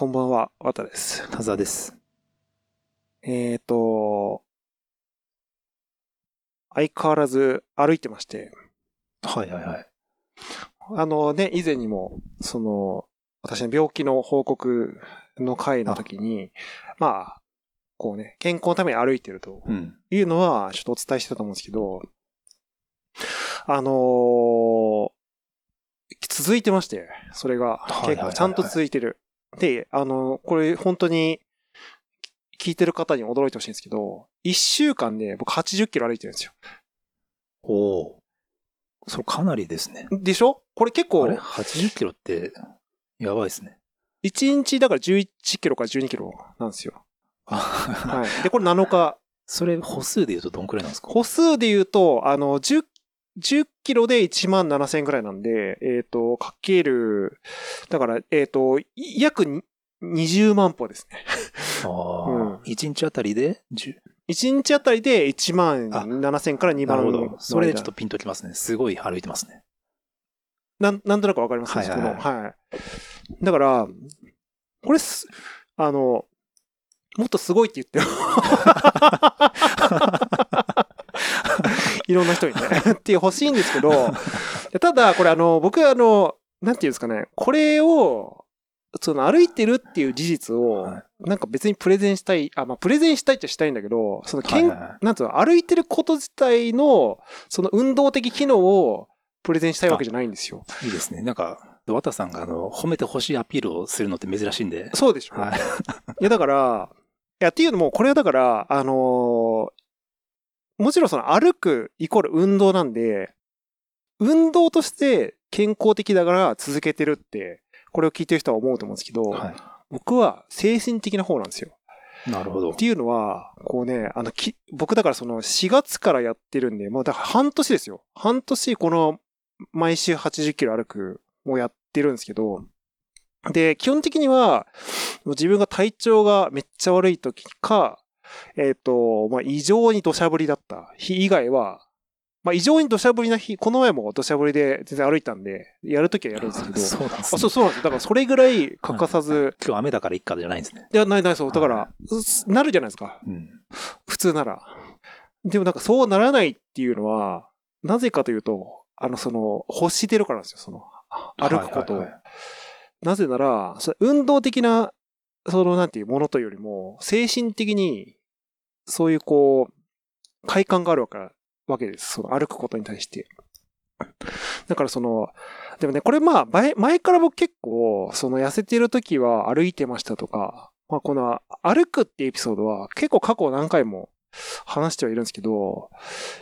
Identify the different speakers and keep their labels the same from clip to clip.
Speaker 1: こんばんは、わたです。
Speaker 2: 田沢です。
Speaker 1: えっ、と、相変わらず歩いてまして、
Speaker 2: はいはいはい。
Speaker 1: あのね、以前にも、その、私の病気の報告の回の時に、まあ、こうね、健康のために歩いてると
Speaker 2: うん。
Speaker 1: いうのは、ちょっとお伝えしてたと思うんですけど、あのー続いてまして、それが結構ちゃんと続いてる。で、あのこれ本当に聞いてる方に驚いてほしいんですけど、1週間で僕80キロ歩いてるんですよ。
Speaker 2: おお。それかなりですね。
Speaker 1: でしょ？これ結構
Speaker 2: あれ ?80 キロって、やばいですね。
Speaker 1: 1日だから11キロから12キロなんですよ。
Speaker 2: あ
Speaker 1: はい。で、これ7日。
Speaker 2: それ歩数で言うとどんくらいなんですか？
Speaker 1: 歩数で言うと、あの、10、10キロで1万7000円ぐらいなんで、えっ、と、かける、だから、えっ、と、い約に20万歩ですね。
Speaker 2: ああ、
Speaker 1: うん
Speaker 2: 1日あたりで10
Speaker 1: 1日あたりで1万7000から2万
Speaker 2: なるほど。それちょっ
Speaker 1: と
Speaker 2: とピンときますね。すごい歩いてますね。
Speaker 1: なん、なんとなくわかります？
Speaker 2: はいはいはい
Speaker 1: はい。だから、これす、あの、もっとすごいって言ってよ。いろんな人にね。って欲しいんですけど、ただ、これあの、僕あの、なんていうんですかね、これを、その歩いてるっていう事実を
Speaker 2: はい、
Speaker 1: なんか別にプレゼンしたい、あ、まあプレゼンしたいっちゃしたいんだけど、その健、
Speaker 2: はいはいはい
Speaker 1: なんつうの、歩いてること自体の、その運動的機能をプレゼンしたいわけじゃないんですよ。
Speaker 2: いいですね。なんか、綿さんがあの、褒めてほしいアピールをするのって珍しいんで。
Speaker 1: そうでしょ、
Speaker 2: はい。
Speaker 1: いや、だから、いや、っていうのも、これはだから、あのーもちろんその歩くイコール運動なんで、運動として健康的だから続けてるって、これを聞いてる人は思うと思うんですけど、
Speaker 2: は
Speaker 1: 僕は精神的な方なんですよ。
Speaker 2: い。なるほど
Speaker 1: っ。ていうのは、こうね、あの、き僕だからその4月からやってるんで、もうだから半年ですよ。半年この毎週80キロ歩くをやってるんですけど、で、基本的には、自分が体調がめっちゃ悪い時か、えっ、と、まあ、異常に土砂降りだった日以外は、まあ、異常に土砂降りな日、この前も土砂降りで全然歩いたんで、やるときはやるんですけど、
Speaker 2: そうなんです
Speaker 1: あ、
Speaker 2: ね。
Speaker 1: そう、そうなんですよ。だからそれぐらい欠かさず、
Speaker 2: 今日雨だからいっかじゃないんですね。
Speaker 1: いや、ないないそう。だからなるじゃないですか。
Speaker 2: うん。
Speaker 1: 普通なら。でもなんかそうならないっていうのは、なぜかというと、あの、その、欲してるからなんですよ、その、歩くことを。
Speaker 2: はいはいはい
Speaker 1: なぜなら、そ運動的な、その、なんていうものというよりも、精神的に、そういうこう、快感があるわけです。その歩くことに対して。だからその、でもね、これまあ、前前から僕結構、その痩せてる時は歩いてましたとか、まあこの歩くってエピソードは結構過去何回も話してはいるんですけど、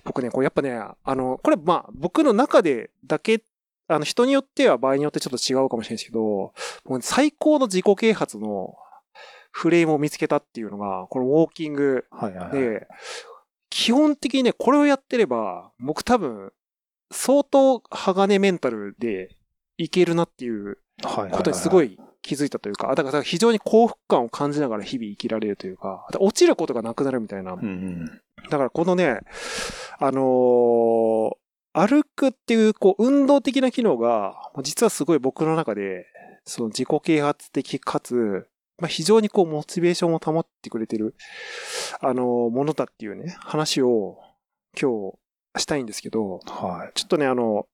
Speaker 1: 僕ね、これやっぱね、あの、これまあ僕の中でだけ、あの人によっては場合によってちょっと違うかもしれないですけど、もう最高の自己啓発のフレームを見つけたっていうのが、このウォーキング
Speaker 2: はいはいはい。
Speaker 1: で、基本的にね、これをやってれば、僕多分、相当鋼メンタルでいけるなっていうことにすご
Speaker 2: い。
Speaker 1: い気づいたというか、あだから非常に幸福感を感じながら日々生きられるというか、落ちることがなくなるみたいな。
Speaker 2: うんうん。
Speaker 1: だからこのね、あのー歩くっていう、こう、運動的な機能が、実はすごい僕の中で、その自己啓発的かつ、まあ、非常にこう、モチベーションを保ってくれてる、あのーものだっていうね、話を今日したいんですけど、
Speaker 2: はい。
Speaker 1: ちょっとね、あの、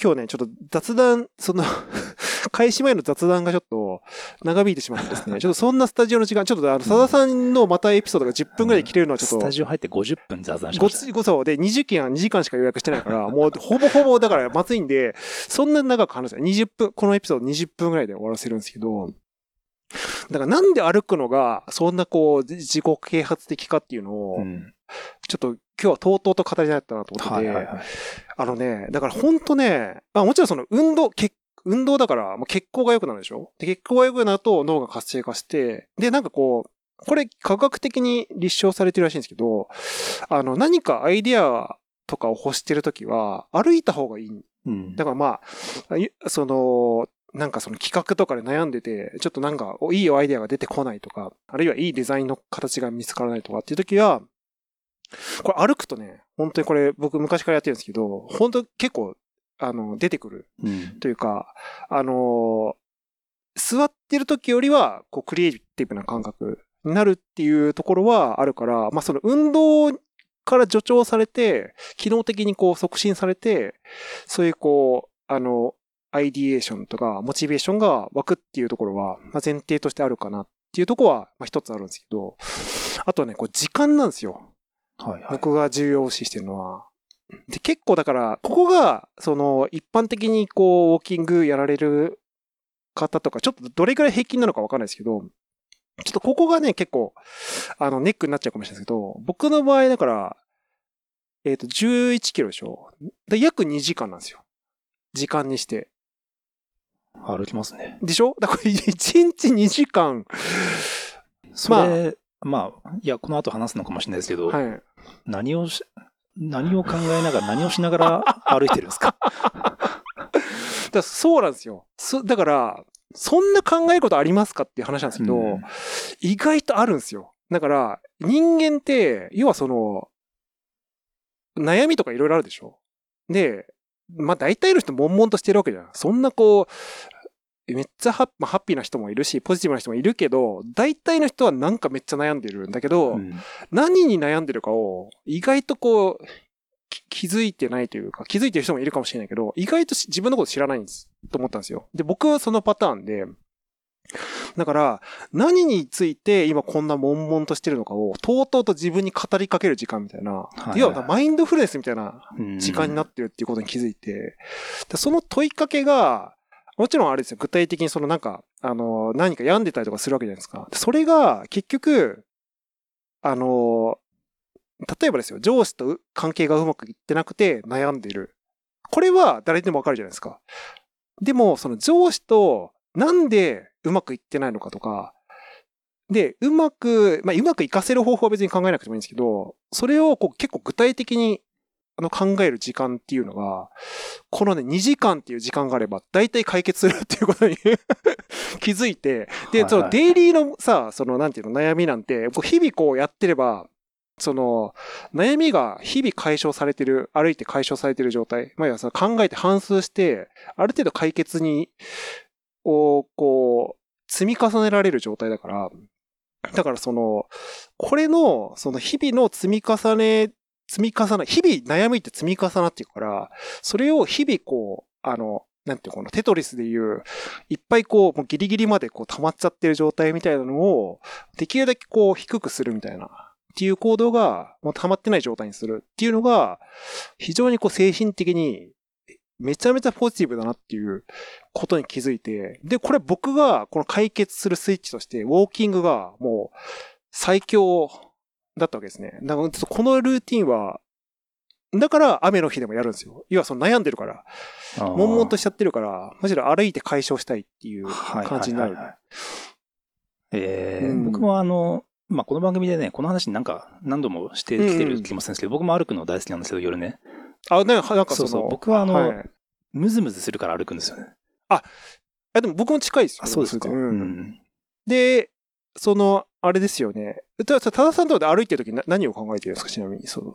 Speaker 1: 今日ね、ちょっと雑談、その、開始前の雑談がちょっと長引いてしまってですね、ちょっとそんなスタジオの時間、ちょっとあの、佐田さんのまたエピソードが10分ぐらいで切れるのはちょっと、
Speaker 2: スタジオ入って50分雑談し
Speaker 1: ご
Speaker 2: ました。
Speaker 1: つごそうで、20件は2時間しか予約してないから、もうほぼほぼだからまずいんで、そんなに長く話せない。20分、このエピソード20分ぐらいで終わらせるんですけど、だからなんで歩くのが、そんなこう、自己啓発的かっていうのを、
Speaker 2: うん。
Speaker 1: ちょっと今日はとうとうと語りたかったなと思ってて。あのね、だから本当ね、まあもちろんその運動、血運動だから、まあ、血行が良くなるでしょ？で、血行が良くなると脳が活性化して、で、なんかこう、これ科学的に立証されてるらしいんですけど、あの、何かアイデアとかを欲してるときは、歩いた方がいい。
Speaker 2: うん。
Speaker 1: だからまあ、いその、なんかその企画とかで悩んでて、ちょっとなんかおいいアイデアが出てこないとか、あるいはいいデザインの形が見つからないとかっていうときは、これ歩くとね、本当にこれ僕昔からやってるんですけど、本当結構、あの、出てくる
Speaker 2: うん。
Speaker 1: というか、あの座ってる時よりは、こう、クリエイティブな感覚になるっていうところはあるから、まあ、その運動から助長されて、機能的にこう促進されて、そういうこう、あの、アイディエーションとか、モチベーションが湧くっていうところは、まあ、前提としてあるかなっていうところは、まあ、一つあるんですけど、あとはね、こう、時間なんですよ。
Speaker 2: はいはい。
Speaker 1: 僕が重要視してるのは。で、結構だから、ここが、その、一般的にこう、ウォーキングやられる方とか、ちょっとどれくらい平均なのかわかんないですけど、ちょっとここがね、結構、あの、ネックになっちゃうかもしれないですけど、僕の場合だから、えっ、と、11キロでしょで、約2時間なんですよ。時間にして。
Speaker 2: 歩きますね。
Speaker 1: でしょ？だから、1日2時間、
Speaker 2: それ、まあ、いや、この後話すのかもしれないですけど、
Speaker 1: はい。
Speaker 2: 何をし、何を考えながら、何をしながら歩いてるんですか？
Speaker 1: だそうなんですよ。そだから、そんな考えることありますかっていう話なんですけど、
Speaker 2: うん
Speaker 1: 意外とあるんですよ。だから、人間って、要はその、悩みとかいろいろあるでしょ？で、まあ大体の人悶々としてるわけじゃん。そんなこう、めっちゃハッ,、まあ、ハッピーな人もいるし、ポジティブな人もいるけど、大体の人はなんかめっちゃ悩んでるんだけど、
Speaker 2: うん
Speaker 1: 何に悩んでるかを意外とこう、き気づいてないというか、気づいてる人もいるかもしれないけど、意外とし自分のこと知らないんです、と思ったんですよ。で、僕はそのパターンで、だから、何について今こんな悶々としてるのかを、とうとうと自分に語りかける時間みたいな、
Speaker 2: い
Speaker 1: 要はマインドフルネスみたいな
Speaker 2: うん
Speaker 1: 時間になってるっていうことに気づいて、でその問いかけが、もちろんあれですよ、具体的にそのなんか、あの、何か病んでたりとかするわけじゃないですか。でそれが結局、あの、例えばですよ、上司とう関係がうまくいってなくて悩んでる。これは誰でもわかるじゃないですか。でも、その上司となんでうまくいってないのかとか、で、うまく、まあ、うまくいかせる方法は別に考えなくてもいいんですけど、それをこう結構具体的にあの考える時間っていうのが、このね、2時間っていう時間があれば、大体解決するっていうことに 気づいて、で、そのデイリーのさ、そのなんていうの、悩みなんて、日々こうやってれば、その、悩みが日々解消されてる、歩いて解消されてる状態。まあ、考えて反数して、ある程度解決に、を、こう、積み重ねられる状態だから、だからその、これの、その日々の積み重ね、積み重ね、日々悩みって積み重なっていくから、それを日々こう、あの、なんていうこのテトリスでいう、いっぱいこう、もうギリギリまでこう溜まっちゃってる状態みたいなのを、できるだけこう低くするみたいな、っていう行動が、もう溜まってない状態にするっていうのが、非常にこう精神的に、めちゃめちゃポジティブだなっていうことに気づいて、で、これ僕がこの解決するスイッチとして、ウォーキングがもう最強だったわけですね。だからこのルーティンは、だから雨の日でもやるんですよ。要はその悩んでるから、悶々としちゃってるから、むしろ歩いて解消したいっていう感じになる。
Speaker 2: えー
Speaker 1: うん
Speaker 2: 僕もあの、まあ、この番組でね、この話なんか何度もしてきてる気もするんですけど、僕も歩くの大好きなんですけど、夜ね。
Speaker 1: あ、なんかなんかその、
Speaker 2: そうそう僕はあの
Speaker 1: はい
Speaker 2: ムズムズするから歩くんですよね。
Speaker 1: あ、でも僕も近いですよ。
Speaker 2: あ、そうですか。
Speaker 1: う
Speaker 2: うんん。
Speaker 1: で、その、あれですよね。ただ、多田さんとかで歩いてるときな何を考えてるんですかちなみに、その、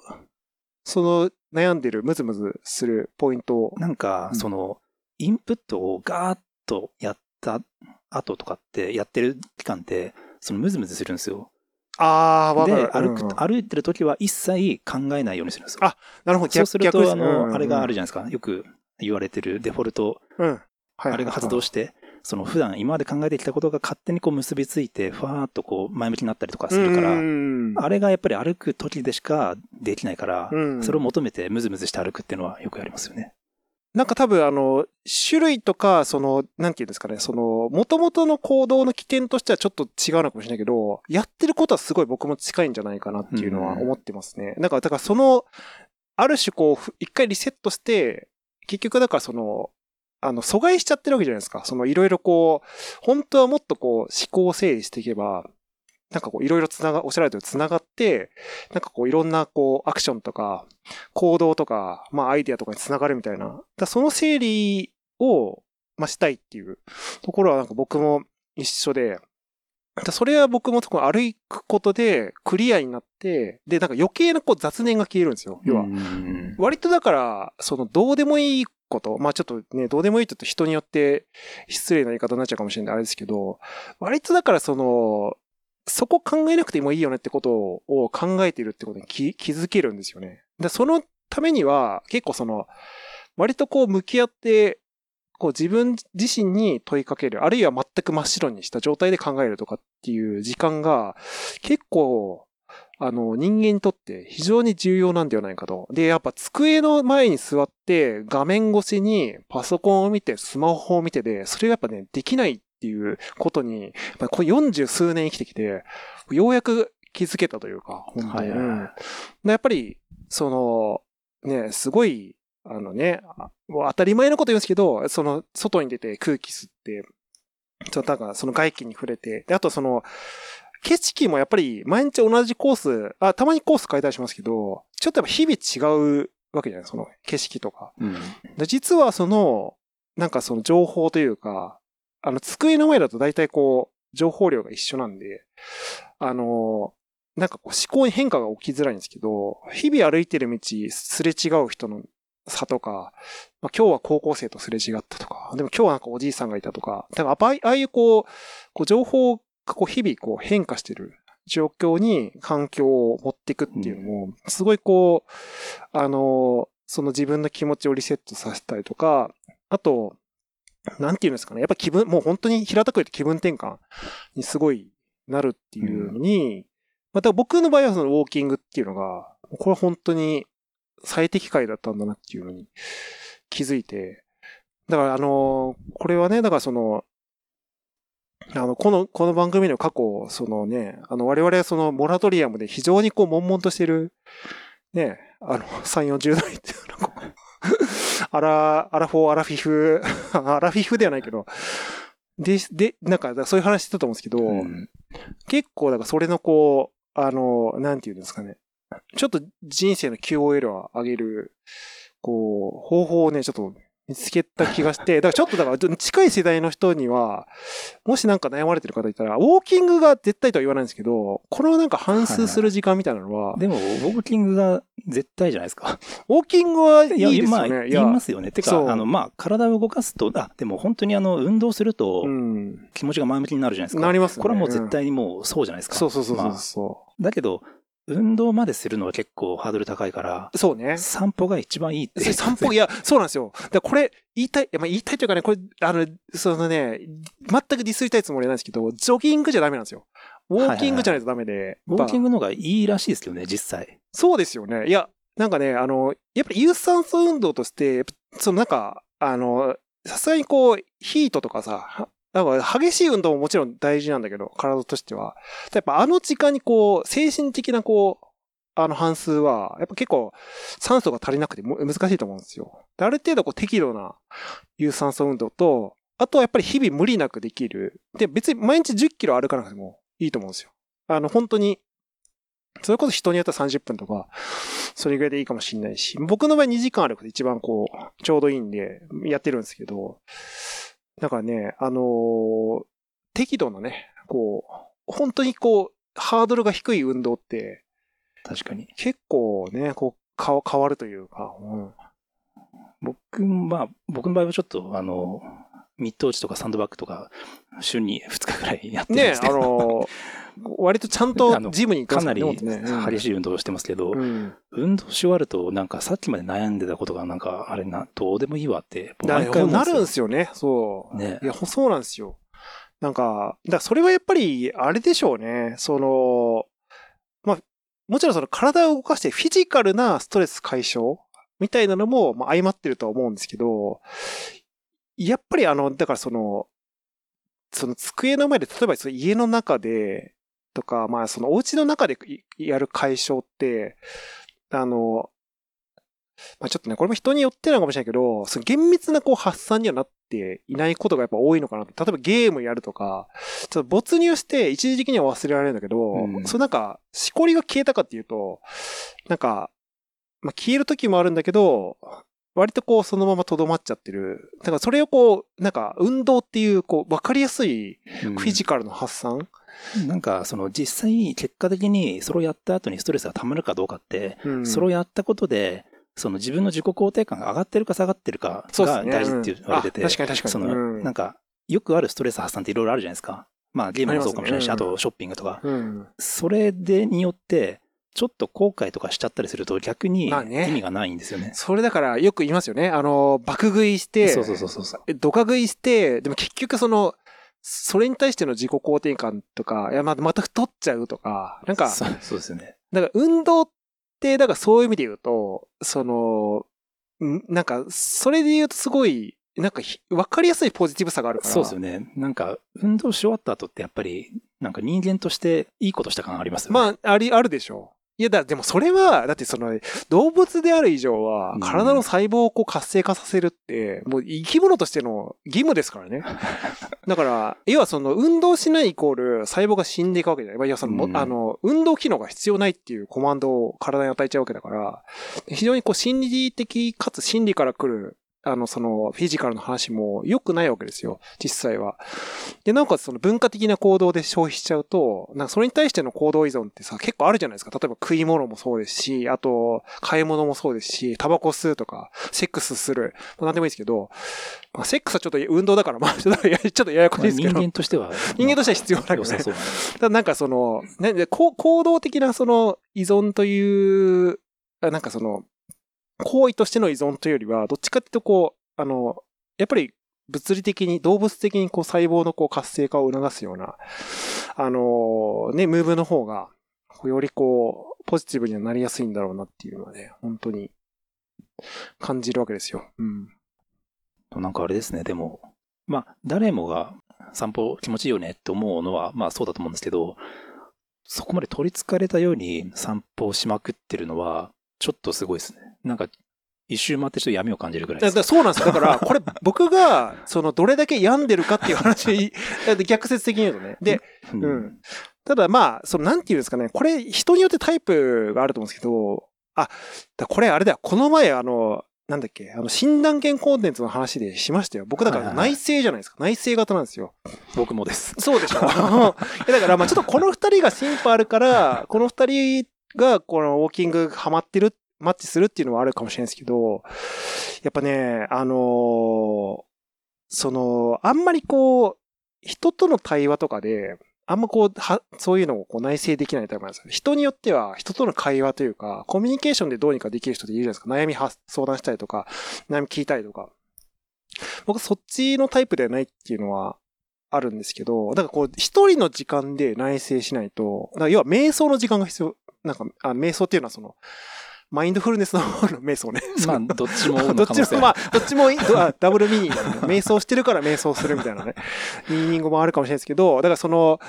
Speaker 1: その悩んでる、ムズムズするポイントを。
Speaker 2: なんか、
Speaker 1: うん
Speaker 2: その、インプットをガーッとやった後とかって、やってる期間って、そのムズムズするんですよ。
Speaker 1: ああ、わか
Speaker 2: で、
Speaker 1: る。
Speaker 2: 歩く、歩いてる時は一切考えないようにするんですよ。
Speaker 1: あなるほど、
Speaker 2: そうすると、あの、あれがあるじゃないですか。よく言われてるデフォルト、
Speaker 1: うん。はい
Speaker 2: あれが発動して、その普段今まで考えてきたことが勝手にこう結びついて、ふわーっとこう前向きになったりとかするから、
Speaker 1: うん
Speaker 2: あれがやっぱり歩く時でしかできないから、
Speaker 1: うん
Speaker 2: それを求めてムズムズして歩くっていうのはよくやりますよね。
Speaker 1: なんか多分あの、種類とか、その、なんていうんですかね、その、元々の行動の起点としてはちょっと違うのかもしれないけど、やってることはすごい僕も近いんじゃないかなっていうのは思ってますね。なんか、だからその、ある種こうふ、一回リセットして、結局だからその、あの、阻害しちゃってるわけじゃないですか。その、いろいろこう、本当はもっとこう、思考を整理していけば、なんかこう、いろいろつなが、おっしゃられたようにつながって、なんかこう、いろんなこう、アクションとか、行動とか、まあアイデアとかにつながるみたいな。だその整理を、まあしたいっていうところはなんか僕も一緒で、だそれは僕も歩くことでクリアになって、で、なんか余計なこう雑念が消えるんですよ。要は。
Speaker 2: うん
Speaker 1: 割とだから、そのどうでもいいこと。まあちょっとね、どうでもいいと人によって失礼な言い方になっちゃうかもしれないあれですけど、割とだからその、そこ考えなくてもいいよねってことを考えてるってことに気気づけるんですよね。で、そのためには結構その、割とこう向き合って、こう自分自身に問いかける、あるいは全く真っ白にした状態で考えるとかっていう時間が結構、あの、人間にとって非常に重要なんではないかと。で、やっぱ机の前に座って画面越しにパソコンを見てスマホを見てで、それがやっぱね、できないっていうことに、やっぱこれ40数年生きてきて、ようやく気づけたというか、本当に。
Speaker 2: はい
Speaker 1: うんでやっぱり、その、ね、すごい、あのね、あもう当たり前のこと言うんですけど、その、外に出て空気吸って、ちょっとなんかその外気に触れて、で、あとその、景色もやっぱり毎日同じコース、あ、たまにコース変えたりしますけど、ちょっとやっぱ日々違うわけじゃないその景色とか。
Speaker 2: うん。
Speaker 1: で実はその、なんかその情報というか、あの、机の前だと大体こう、情報量が一緒なんで、あの、なんかこう思考に変化が起きづらいんですけど、日々歩いてる道、すれ違う人の差とか、まあ、今日は高校生とすれ違ったとか、でも今日はなんかおじいさんがいたとか、多分ああいああいうこう、こう情報がこう日々こう変化してる状況に環境を持っていくっていうのも、すごいこう、あの、その自分の気持ちをリセットさせたりとか、あと、なんていうんですかね。やっぱ気分、もう本当に平たく言って気分転換にすごいなるっていうのに、また僕の場合はそのウォーキングっていうのが、これは本当に最適解だったんだなっていうのに気づいて、だからあの、これはね、だからその、あの、この、この番組の過去、そのね、あの、我々はそのモラトリアムで非常にこう、悶々としてる、ね、あの、3、40代っていうのこう、アラ、アラフォー、アラフィフ、アラフィフではないけど、で、で、なんか、そういう話してたと思うんですけど、
Speaker 2: うん
Speaker 1: 結構、だからそれのこう、あの、なんていうんですかね。ちょっと人生の QOL を上げる、こう、方法をね、ちょっと見つけた気がして、だからちょっとだから近い世代の人には、もしなんか悩まれてる方いたら、ウォーキングが絶対とは言わないんですけど、このなんか反数する時間みたいなのは、
Speaker 2: でも、ウォーキングが絶対じゃないですか。
Speaker 1: ウォーキングはいいです
Speaker 2: まあ、
Speaker 1: よね。
Speaker 2: 言いますよね。て
Speaker 1: そう
Speaker 2: か、あの、まあ、体を動かすと、あ、でも本当にあの、運動すると
Speaker 1: うん。
Speaker 2: 気持ちが前向きになるじゃないですか。
Speaker 1: なりますね
Speaker 2: これはもう絶対にもうそうじゃないですか。
Speaker 1: そうそうそうそう
Speaker 2: まあ
Speaker 1: そ
Speaker 2: だけど、運動までするのは結構ハードル高いから、
Speaker 1: う。そうね。
Speaker 2: 散歩が一番いいって。
Speaker 1: 散歩、いや、そうなんですよ。だからこれ、言いたい、まあ、言いたいというかね、これ、あの、そのね、全くディスりたいつもりはないですけど、ジョギングじゃダメなんですよ。ウォーキングじゃないとダメで。
Speaker 2: ウォーキン
Speaker 1: グ
Speaker 2: グの方がいいらしいですけどね、実際。
Speaker 1: そうですよね。いや、なんかね、あの、やっぱり有酸素運動として、そのなんか、あの、さすがにこう、ヒートとかさ、はなんか激しい運動ももちろん大事なんだけど、体としては。やっぱあの時間にこう、精神的なこう、あの半数は、やっぱ結構酸素が足りなくて難しいと思うんですよ。である程度こう適度な有酸素運動と、あとはやっぱり日々無理なくできる。で、別に毎日10キロ歩かなくてもいいと思うんですよ。あの、本当に、それこそ人によっては30分とか、それぐらいでいいかもしれないし、僕の場合2時間歩くと一番こう、ちょうどいいんで、やってるんですけど、だからね、あのー適度なね、こう、本当にこう、ハードルが低い運動って、
Speaker 2: 確かに。
Speaker 1: 結構ね、こう、か変わるというか、うん。
Speaker 2: 僕、まあ、僕の場合はちょっと、あの、ミッド打ちとかサンドバッグとか、週に2日ぐらいやってるんで
Speaker 1: ね
Speaker 2: すけど、
Speaker 1: あのー割とちゃん
Speaker 2: あ
Speaker 1: と
Speaker 2: の
Speaker 1: ジムに行ってます
Speaker 2: かなり激しい運動をしてますけど、
Speaker 1: うん。
Speaker 2: 運動し終わると、なんかさっきまで悩んでたことが、なんか、あれな、どうでもいいわって、
Speaker 1: だ
Speaker 2: 毎回
Speaker 1: なるん
Speaker 2: で
Speaker 1: ですすよね、そう。
Speaker 2: ね
Speaker 1: いや、ほそうなんですよ。なんか、だからそれはやっぱり、あれでしょうね。その、まあ、もちろんその体を動かしてフィジカルなストレス解消みたいなのも、まあ、相まってるとは思うんですけど、やっぱりあの、だからその、その机の前で、例えばその家の中で、とか、まあそのお家の中でいやる解消って、あの、まあちょっとね、これも人によってなのかもしれないけど、その厳密なこう発散にはなっていないことがやっぱ多いのかなと。例えばゲームやるとか、ちょっと没入して一時的には忘れられるんだけど、
Speaker 2: うん
Speaker 1: そのなんか、しこりが消えたかっていうと、なんか、まあ消える時もあるんだけど、割とこうそのまま留まっちゃってる。だからそれをこう、なんか運動っていう、こう、わかりやすい
Speaker 2: うん
Speaker 1: フィジカルの発散、
Speaker 2: なんか、その実際、結果的にそれをやった後にストレスが溜まるかどうかって、
Speaker 1: うん
Speaker 2: それをやったことで、その自分の自己肯定感が上がってるか下がってるかが。大事って言われてて、
Speaker 1: うんあ確かに確かに。
Speaker 2: その、
Speaker 1: うん
Speaker 2: なんか、よくあるストレス発散っていろいろあるじゃないですか。まあゲームもそうかもしれないし、あ,、
Speaker 1: ね
Speaker 2: とショッピングとか。
Speaker 1: うん。
Speaker 2: それでによって、ちょっと後悔とかしちゃったりすると逆に意味がないんですよね。
Speaker 1: それだからよく言いますよね。あの、爆食いして、
Speaker 2: そうそうそうそう
Speaker 1: ドカ食いして、でも結局その、それに対しての自己肯定感とか、いや、ままた太っちゃうとか、なんか、
Speaker 2: そうそうですよね。
Speaker 1: だから運動って、だからそういう意味で言うと、その、んなんか、それで言うとすごい、なんかひ、わかりやすいポジティブさがあるから。
Speaker 2: そうですよね。なんか、運動し終わった後ってやっぱり、なんか人間としていいことした感ありますよね。
Speaker 1: まあ、あり、あるでしょう。いや、だ、でもそれは、だってその、動物である以上は
Speaker 2: うん、
Speaker 1: 体の細胞をこう活性化させるって、もう生き物としての義務ですからね。だから、要はその、運動しないイコール、細胞が死んでいくわけじゃない。まあ、要はその、も
Speaker 2: うん
Speaker 1: あの、運動機能が必要ないっていうコマンドを体に与えちゃうわけだから、非常にこう、心理的かつ心理から来る、あの、その、フィジカルの話も良くないわけですよ。実際は。で、なおかつその文化的な行動で消費しちゃうと、なんかそれに対しての行動依存ってさ、結構あるじゃないですか。例えば食い物もそうですし、あと、買い物もそうですし、タバコ吸うとか、セックスする。まあ、なんでもいいですけど、まあ、セックスはちょっと運動だから、まあ、ちょっとやちょっとややこしい
Speaker 2: まあ
Speaker 1: ですけど。
Speaker 2: 人間としては。
Speaker 1: 人間としては必要だけどねただなんかその、ね、でこう行動的なその依存という、あなんかその、行為としての依存というよりは、どっちかっていうとこう、あの、やっぱり物理的に、動物的にこう細胞のこう活性化を促すような、あの、ね、ムーブの方が、よりこう、ポジティブにはなりやすいんだろうなっていうのはね、本当に感じるわけですよ。うん。
Speaker 2: なんかあれですね、でも、まあ、誰もが散歩気持ちいいよねって思うのは、まあそうだと思うんですけど、そこまで取り憑かれたように散歩をしまくってるのは、ちょっとすごいですね。なんか、一周回ってちょっと闇を感じるぐらい
Speaker 1: だ
Speaker 2: です。
Speaker 1: だそうなんですよ。だから、これ僕が、その、どれだけ病んでるかっていう話、逆説的に言うとね。で、
Speaker 2: う
Speaker 1: うん。ただまあ、その、なんていうんですかね、これ、人によってタイプがあると思うんですけど、あ、だこれあれだよ、この前、あの、なんだっけ、あの、診断犬コンテンツの話でしましたよ。僕だから内政じゃないですか。内政型なんですよ。
Speaker 2: 僕もです。
Speaker 1: そうでしょだから、まあちょっとこの二人がシンパあるから、この二人がこのウォーキングハマってる、マッチするっていうのはあるかもしれないですけど、やっぱね、あのその、あんまりこう、人との対話とかで、あんまこう、は、そういうのをこう内省できないタイプなんですよ。人によっては、人との会話というか、コミュニケーションでどうにかできる人っているじゃないですか。悩み相談したりとか、悩み聞いたりとか。僕そっちのタイプではないっていうのはあるんですけど、だからこう、一人の時間で内省しないと、だから要は瞑想の時間が必要。なんか、あ瞑想っていうのはその、マインドフルネスの方の瞑想ね。
Speaker 2: まあ、どっちも
Speaker 1: どっちも、ま
Speaker 2: あ、
Speaker 1: あ、どっちもダブルミーニングなんで、瞑想してるから瞑想するみたいなね、ミーニングもあるかもしれないですけど、だからその、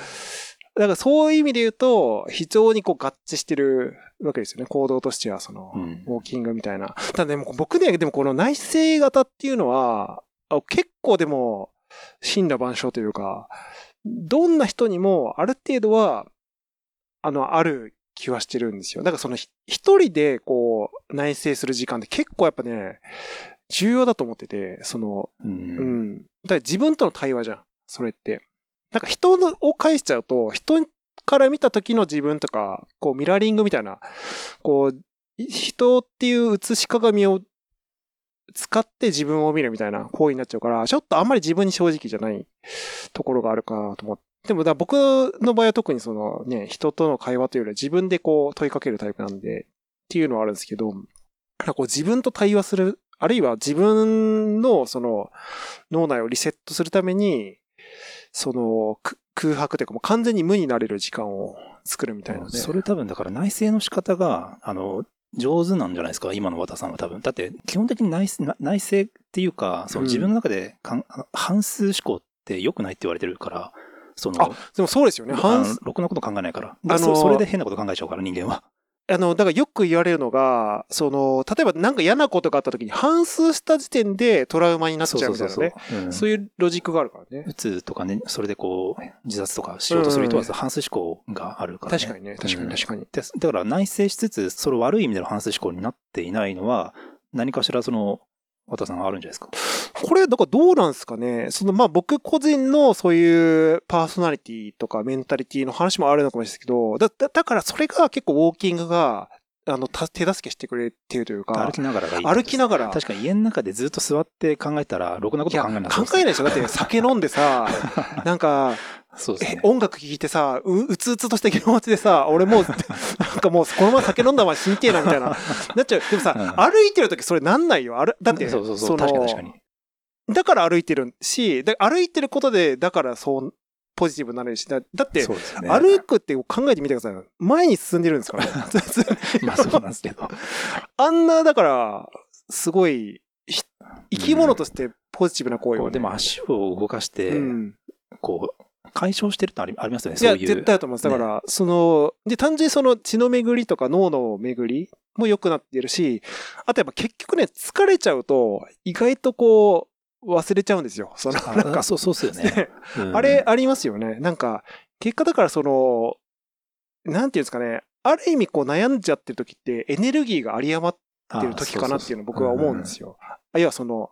Speaker 1: だからそういう意味で言うと、非常にこう合致してるわけですよね。行動としては、その、
Speaker 2: うん
Speaker 1: ウォーキングみたいな。ただでも僕ね、でもこの内省型っていうのは、あ結構でも、神羅万象というか、どんな人にもある程度は、あの、ある気はしてるんですよ。だからそのひ一人でこう内省する時間って結構やっぱね、重要だと思ってて、その、
Speaker 2: う。
Speaker 1: うんん。だから自分との対話じゃん。それって。なんか人を介しちゃうと、人から見た時の自分とか、こうミラーリングみたいな、こう、人っていう映し鏡を使って自分を見るみたいな行為になっちゃうから、ちょっとあんまり自分に正直じゃないところがあるかなと思って。でも、だ僕の場合は特にそのね、人との会話というよりは自分でこう問いかけるタイプなんで、っていうのはあるんですけど、かこう自分と対話する、あるいは自分のその脳内をリセットするために、その空白というかもう完全に無になれる時間を作るみたいな。
Speaker 2: それ多分だから内省の仕方が、あの、上手なんじゃないですか今の和田さんは多分。だって、基本的に内内省っていうか、その自分の中でかん、あの半数思考って良くないって言われてるから、その、
Speaker 1: あ、でもそうですよね。
Speaker 2: あ
Speaker 1: 反
Speaker 2: のろくなこと考えないから。
Speaker 1: あの
Speaker 2: そそれで変なこと考えちゃうから、人間は。
Speaker 1: あの、だからよく言われるのが、その、例えばなんか嫌なことがあった時に反数した時点でトラウマになっちゃうみたいなね。
Speaker 2: う。うん
Speaker 1: そういうロジックがあるからね。
Speaker 2: うつとかね、それでこう、自殺とかしようとする人は
Speaker 1: うん
Speaker 2: 反数思考があるから、ね。
Speaker 1: 確かにね、確か
Speaker 2: うん
Speaker 1: に確かに。
Speaker 2: でだから内省しつつ、それ悪い意味での反数思考になっていないのは、何かしらその、和田さんあるんじゃないですか？
Speaker 1: これ、だからどうなんですかね？その、まあ僕個人のそういうパーソナリティとかメンタリティの話もあるのかもしれないですけど、だ、だだからそれが結構ウォーキングが、あの、た手助けしてくれてるというか
Speaker 2: 歩、きながらがいい。
Speaker 1: 歩きながら、
Speaker 2: 確かに家の中でずっと座って考えたら、ろくなこと考えない。
Speaker 1: 考えないでしょだって酒飲んでさ、なんか、え
Speaker 2: そうですね。
Speaker 1: 音楽聴いてさ、う、うつうつとした気持ちでさ、俺もう、なんかもう、このまま酒飲んだまま死にてえな、みたいな、なっちゃう。でもさ、
Speaker 2: うん
Speaker 1: 歩いてる時それなんないよ。ある、だって、
Speaker 2: そうそうそう。
Speaker 1: の
Speaker 2: 確かに確かに。
Speaker 1: だから歩いてるし、で歩いてることで、だからそう、ポジティブになれるし、だだって。歩くって考えてみてください。前に進んでるんですからね。
Speaker 2: まあそうなんですけど。
Speaker 1: あんな、だから、すごい、ひ生き物としてポジティブな行為を、ね。
Speaker 2: こうでも足を動かして、
Speaker 1: うん。
Speaker 2: こう、解消してるってありますよね、
Speaker 1: いや、
Speaker 2: そういう。
Speaker 1: 絶対だと思います。だから、その、で、単純にその血の巡りとか脳の巡りも良くなってるし、あとやっぱ結局ね、疲れちゃうと、意外とこう、忘れちゃうんですよ。その、なんか、
Speaker 2: あそう、そうっすよね。
Speaker 1: あれ、ありますよね。なんか、結果だからその、なんていうんですかね、ある意味こう悩んじゃってる時ってエネルギーが有り余ってる時かなっていうのを僕は思うんですよ。あ、要はその、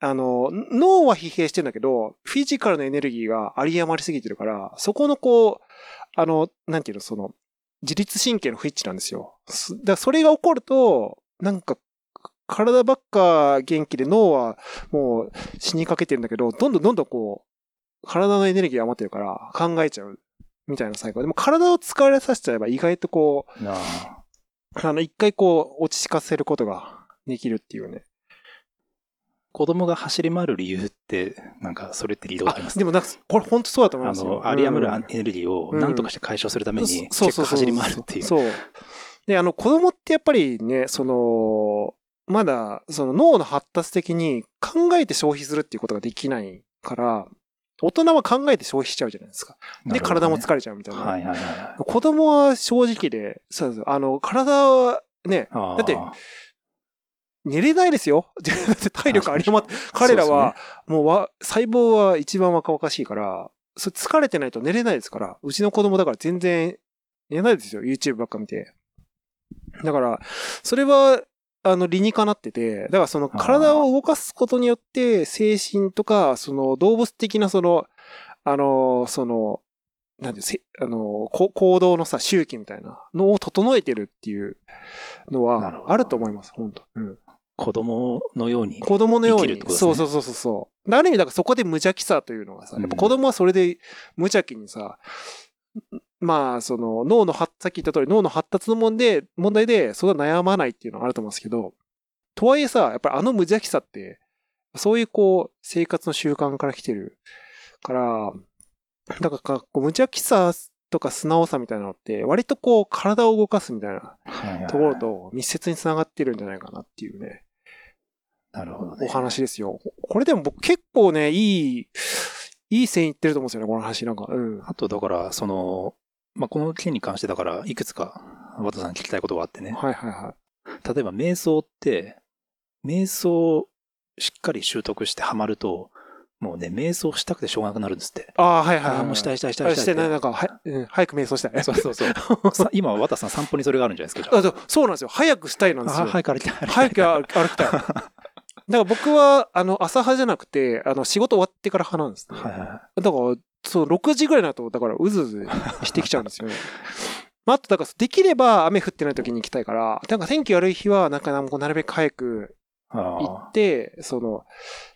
Speaker 1: あの、脳は疲弊してるんだけど、フィジカルのエネルギーが有り余りすぎてるから、そこのこう、あの、なんていうの、その、自律神経の不一致なんですよ。すだからそれが起こると、なんか、体ばっか元気で脳はもう死にかけてるんだけど、どんどんどんどんこう、体のエネルギーが余ってるから考えちゃうみたいなサイクル。でも体を疲れさせちゃえば意外とこう、
Speaker 2: なあ
Speaker 1: あの、一回こう、落ち着かせることができるっていうね。
Speaker 2: 子供が走り回る理由って、なんか、それって理由あります？
Speaker 1: でもなんか、これ本当そうだと思いますよ。
Speaker 2: あの、有り余る
Speaker 1: うん
Speaker 2: エネルギーを何とかして解消するために、
Speaker 1: そう
Speaker 2: 結
Speaker 1: そうそう
Speaker 2: 果走り回るっていう。
Speaker 1: そう。で、あの、子供ってやっぱりね、その、まだ、その脳の発達的に考えて消費するっていうことができないから、大人は考えて消費しちゃうじゃないですか。で、体も疲
Speaker 2: れ
Speaker 1: れちゃうみたいな。
Speaker 2: はいはいはい。
Speaker 1: 子供は正直で、そうですあの、体はね、だって寝れないですよ。だって体力あり余って、彼らは、もうわ、細胞は一番若々しいから、それ疲れてないと寝れないですから、うちの子供だから全然寝れないですよ。YouTube ばっか見て。だから、それは、あの、理にかなってて、だからその体を動かすことによって、精神とか、その動物的なその、あの、その、なんてせ、あの、こ行動のさ、周期みたいなのを整えてるっていうのは、あると思います、本当うん。
Speaker 2: 子供のように。
Speaker 1: 子供のように。
Speaker 2: ね
Speaker 1: そうそうそうそうそう。ある意味だからそこで無邪気さというのがさ、
Speaker 2: うん
Speaker 1: やっぱ子供はそれで無邪気にさ、まあ、その脳の発、さっき言った通り脳の発達の問題で、問題で、そんな悩まないっていうのはあると思うんですけど、とはいえさ、やっぱりあの無邪気さって、そういうこう、生活の習慣から来てるから、だから無邪気さとか素直さみたいなのって、割とこう、体を動かすみたいなところと密接につながってるんじゃないかなっていうね。
Speaker 2: なるほどね。
Speaker 1: お話ですよ。これでも僕結構ね、いい、いい線いってると思うんですよね、この話。なんか、うん。
Speaker 2: あと、だから、その、まあ、この件に関してだから、いくつか、和田さん聞きたいことがあってね。
Speaker 1: はいはいはい。
Speaker 2: 例えば、瞑想って、瞑想をしっかり習得してハマると、もうね、瞑想したくてしょうがなくなるんですって。
Speaker 1: ああ、はいはい、はい。
Speaker 2: もうしたいしたいしたいしたいって。
Speaker 1: あしてない、なんか、はい、うん、早く瞑想したい。
Speaker 2: そうそうそう。さ今、和田さん散歩にそれがあるんじゃないですか。
Speaker 1: あそうそうなんですよ。早くしたいなんです
Speaker 2: あ、
Speaker 1: よ。
Speaker 2: 早く歩きたい。
Speaker 1: 早く歩歩きたい。だから僕は、あの、朝派じゃなくて、あの、仕事終わってから派なんですね。
Speaker 2: はいはいはい。
Speaker 1: だから、そう、6時ぐらいになると、だから、うずうずしてきちゃうんですよね。まあ、あと、だから、できれば雨降ってない時に行きたいから、なんか天気悪い日は、なんか、なるべく早く行
Speaker 2: あ
Speaker 1: って、その、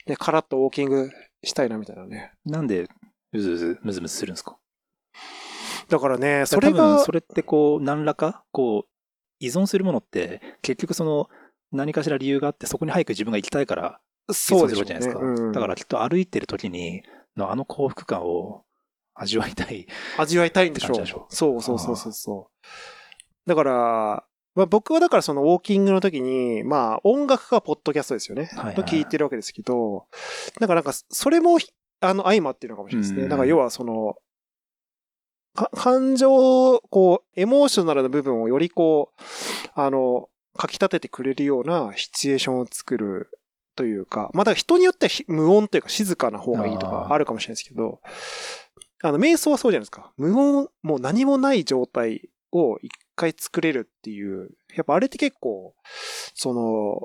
Speaker 1: ね、カラッとウォーキングしたいなみたいなね。
Speaker 2: あ。なんで、うずうず、むずむずするんですか？
Speaker 1: だからね、そ
Speaker 2: それ
Speaker 1: れが、
Speaker 2: それってこう、何らか、こう、依存するものって、結局その、何かしら理由があって、そこに早く自分が行きたいから、
Speaker 1: そうで
Speaker 2: すか。
Speaker 1: うん
Speaker 2: だからきっと歩いてる時に、のあの幸福感を味わいたい。
Speaker 1: 味わいたいんでしょう。
Speaker 2: ょ
Speaker 1: そうそうそうそうそう。だから、まあ僕はだからそのウォーキングの時に、まあ音楽かポッドキャストですよね。
Speaker 2: はいはい
Speaker 1: と聞いてるわけですけど、だからなんかそれも、あの、相まってるのかもしれないですね。
Speaker 2: うん
Speaker 1: だから要はその、か感情、こう、エモーショナルな部分をよりこう、あの、書き立ててくれるようなシチュエーションを作るというか、まあだから人によってはひ無音というか静かな方がいいとか
Speaker 2: あ
Speaker 1: るかもしれないですけど、あの、瞑想はそうじゃないですか。無音、もう何もない状態を一回作れるっていう、やっぱあれって結構、そ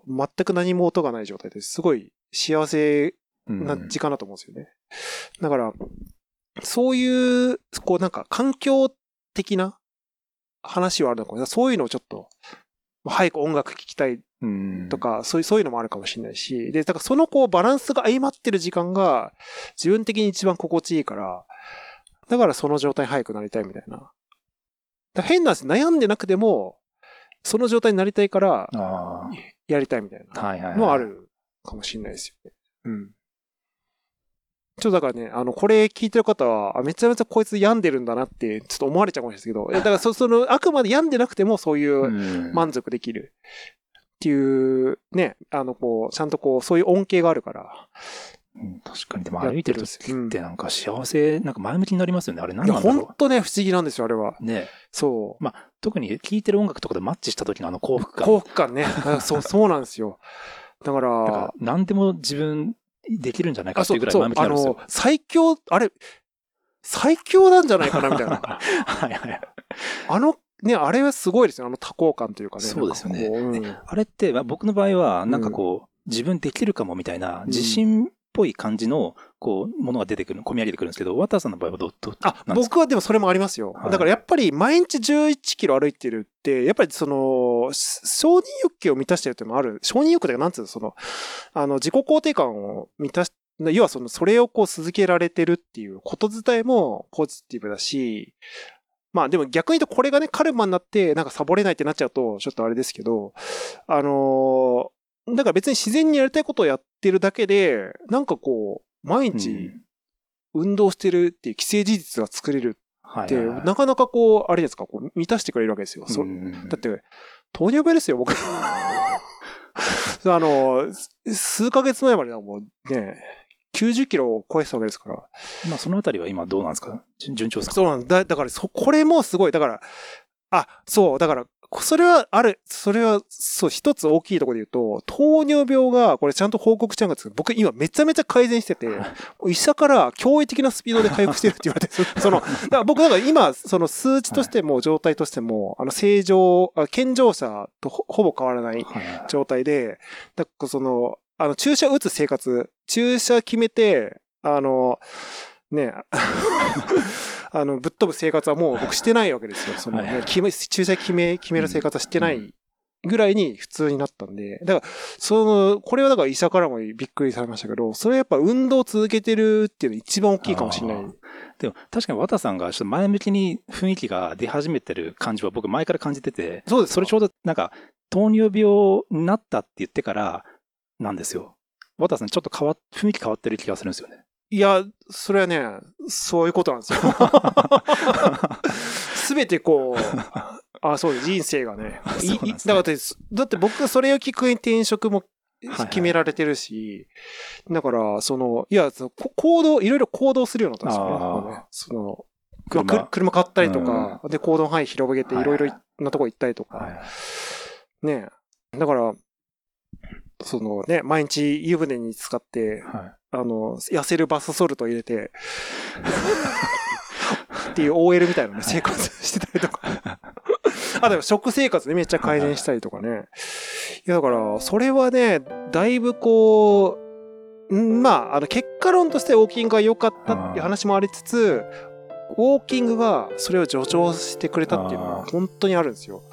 Speaker 1: の、全く何も音がない状態ですごい幸せ
Speaker 2: うん
Speaker 1: な時間だと思うんですよね。だから、そういう、こうなんか環境的な話はあるのかな。そういうのをちょっと早く音楽聴きたい
Speaker 2: うん
Speaker 1: とか、そういう、そういうのもあるかもしれないし、で、だからそのこうバランスが相まってる時間が自分的に一番心地いいから、だからその状態に早くなりたいみたいな。変な話、悩んでなくても、その状態になりたいから、
Speaker 2: あ
Speaker 1: やりたいみたい
Speaker 2: あ。
Speaker 1: な
Speaker 2: はいはいはい。
Speaker 1: のはあるかもしれないですよね。うん。ちょっとだからね、あの、これ聞いてる方は、あめちゃめちゃこいつ病んでるんだなって、ちょっと思われちゃうかもしれないですけど、だからそ、その、あくまで病んでなくてもそういう
Speaker 2: うん
Speaker 1: 満足できるっていう、ね、あの、こう、ちゃんとこう、そういう恩恵があるから。
Speaker 2: うん確かに、でも歩いてる時ってなんか幸せ、なんか前向きになりますよね。あれなんだろ
Speaker 1: ほんとね、不思議なんですよ、あれは。
Speaker 2: う。ね
Speaker 1: そう。
Speaker 2: 特に聴いてる音楽とかでマッチした時のあの幸福感。
Speaker 1: 幸福感ね。あ そう、そうなんですよ。だか、
Speaker 2: なんから何でも自分できるんじゃないか
Speaker 1: あ、
Speaker 2: っていうぐらい前向きになるんですよ
Speaker 1: の。、最強、あれ、最強なんじゃないかな、みたいな。
Speaker 2: はいはい。
Speaker 1: あの、ね、あれはすごいですよ。あの多幸感というかね。
Speaker 2: そうですよね
Speaker 1: ううん
Speaker 2: あれって、まあ僕の場合は、なんかこう、自分できるかもみたいな、自信っぽい感じの、こう、ものが出てくる、込み上げてくるんですけど、ワターさんの場合はど、ど、
Speaker 1: あ、僕はでもそれもありますよ。
Speaker 2: はい
Speaker 1: だからやっぱり毎日11キロ歩いてるって、やっぱりその、し承認欲求を満たしてるっていうのもある。承認欲というか、なんつうの、その、あの、自己肯定感を満たし、要はその、それをこう続けられてるっていうこと自体もポジティブだし、まあでも逆に言うとこれがね、カルマになって、なんかサボれないってなっちゃうと、ちょっとあれですけど、あのーだから別に自然にやりたいことをやってるだけで、なんかこう、毎日
Speaker 2: うん
Speaker 1: 運動してるっていう既成事実が作れるって、
Speaker 2: はいはいはい
Speaker 1: なかなかこう、あれですか、こう、満たしてくれるわけですよ。そ
Speaker 2: うん
Speaker 1: だって、糖尿病ですよ、僕。あの、す数ヶ月前まではもうね、90キロを超えてたわけですから。
Speaker 2: まあそのあたりは今どうなんですか？順順調ですか？
Speaker 1: そうなんだ。だから、そ、これもすごい。だから、あ、そう、だから、それはある、それは、そう、一つ大きいところで言うと、糖尿病が、これちゃんと報告しちゃうんですけど、僕今めちゃめちゃ改善してて、医者から驚異的なスピードで回復してるって言われてる、その、だから僕、だから今、その数値としても、状態としても、あの、正常、あ健常者とほほぼ変わらない状態で、だからその、あの、注射打つ生活、注射決めて、あの、ね、あの、ぶっ飛ぶ生活はもう僕してないわけですよ。その、
Speaker 2: はい
Speaker 1: ね、決め、注射決め、決める生活はしてないぐらいに普通になったんで、だから、その、これはだから医者からもびっくりされましたけど、それはやっぱ運動を続けてるっていうのが一番大きいかもしれない。
Speaker 2: でも確かに綿さんがちょっと前向きに雰囲気が出始めてる感じは僕前から感じてて、
Speaker 1: そうですか
Speaker 2: それちょうどなんか糖尿病になったって言ってからなんですよ。綿さんちょっと変わっ、雰囲気変わってる気がするんですよね。
Speaker 1: いや、それはね、そういうことなんですよ。すべてこう、あ、そうです、人生がね。
Speaker 2: ね
Speaker 1: だからだって僕それを聞くに転職も
Speaker 2: はい
Speaker 1: 決められてるし、だから、その、いや、そのこ行動、いろいろ行動するようになったんですよね。その、
Speaker 2: 車
Speaker 1: 車買ったりとか、で、行動範囲広げていろいろなとこ行ったりとか、
Speaker 2: はい
Speaker 1: ね。だから、そのね、毎日湯船に使って、
Speaker 2: はい
Speaker 1: あの、痩せるバスソルト入れて、っていう OL みたいなね、生活してたりとか。あ、でも食生活でめっちゃ改善したりとかね。いや、だから、それはね、だいぶこう、んまあ、あの、結果論としてウォーキングが良かったっていう話もありつつ、ウォーキングがそれを助長してくれたっていうのは本当にあるんですよ。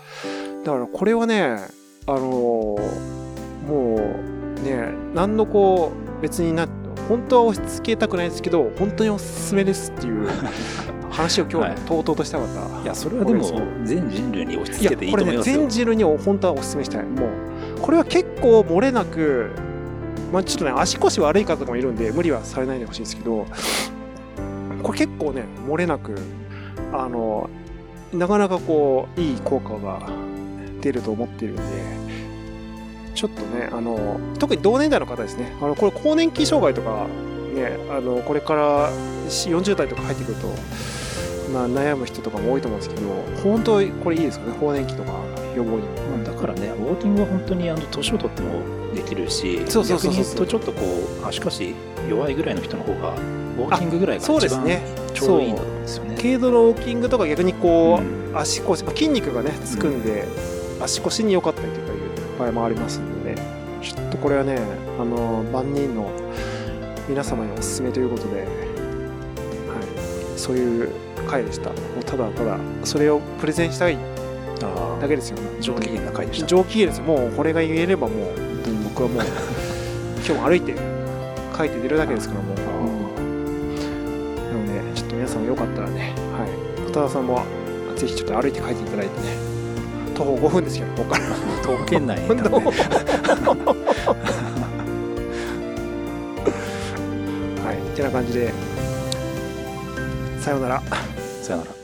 Speaker 1: だからこれはね、あのーもうね、何のこう、別にな、本当は押し付けたくないですけど、本当におすすめですっていう 話を今日
Speaker 2: はい
Speaker 1: ね、とうとうとしたかった。
Speaker 2: いや、それはでも全人類に押し付けていい
Speaker 1: ことれね、
Speaker 2: 思いますよ。
Speaker 1: 全人類に本当はお勧めしたい。もう、これは結構漏れなく、まあちょっとね、足腰悪い方もいるんで、無理はされないでほしいんですけど、これ結構ね、漏れなく、あの、なかなかこう、いい効果が出ると思ってるんで、ちょっとね、あの、特に同年代の方ですね、あの、これ更年期障害とか、ね、あの、これから40代とか入ってくると、まあ、悩む人とかも多いと思うんですけど、本当にこれいいですかね、更年期とか予防に。も。
Speaker 2: まあだからね、ウォーキングは本当にあの年を取ってもできるし、
Speaker 1: そうそうそうそう。
Speaker 2: 逆に言うとちょっとこう、足腰弱いぐらいの人の方が、ウォーキングぐらいが
Speaker 1: そう
Speaker 2: 一番
Speaker 1: ですね。
Speaker 2: ちょうどいいんだと思うんですよね。
Speaker 1: 軽度のウォーキングとか逆にこう、
Speaker 2: うん。
Speaker 1: 足腰、まあ筋肉がね、つくんで、足腰に良かったりとかいう場合もありますんでね、ちょっとこれはね、あの、万人の皆様におすすめということで、はい、そういう回でした。もうただただ、それをプレゼンしたい
Speaker 2: あ
Speaker 1: だけですよ。
Speaker 2: 上機嫌な回でした。
Speaker 1: 上機嫌ですよ。もうこれが言えればもう、僕はもう、今日も歩いて書いて出るだけですから、もう。なので、ちょっと皆さんもよかったらね、はい。片田さんも、ぜひちょっと歩いて書いていただいてね。徒歩5分ですけど、ここから。
Speaker 2: 東北県内なので、
Speaker 1: はい。てな感じで、さようなら。
Speaker 2: さよなら。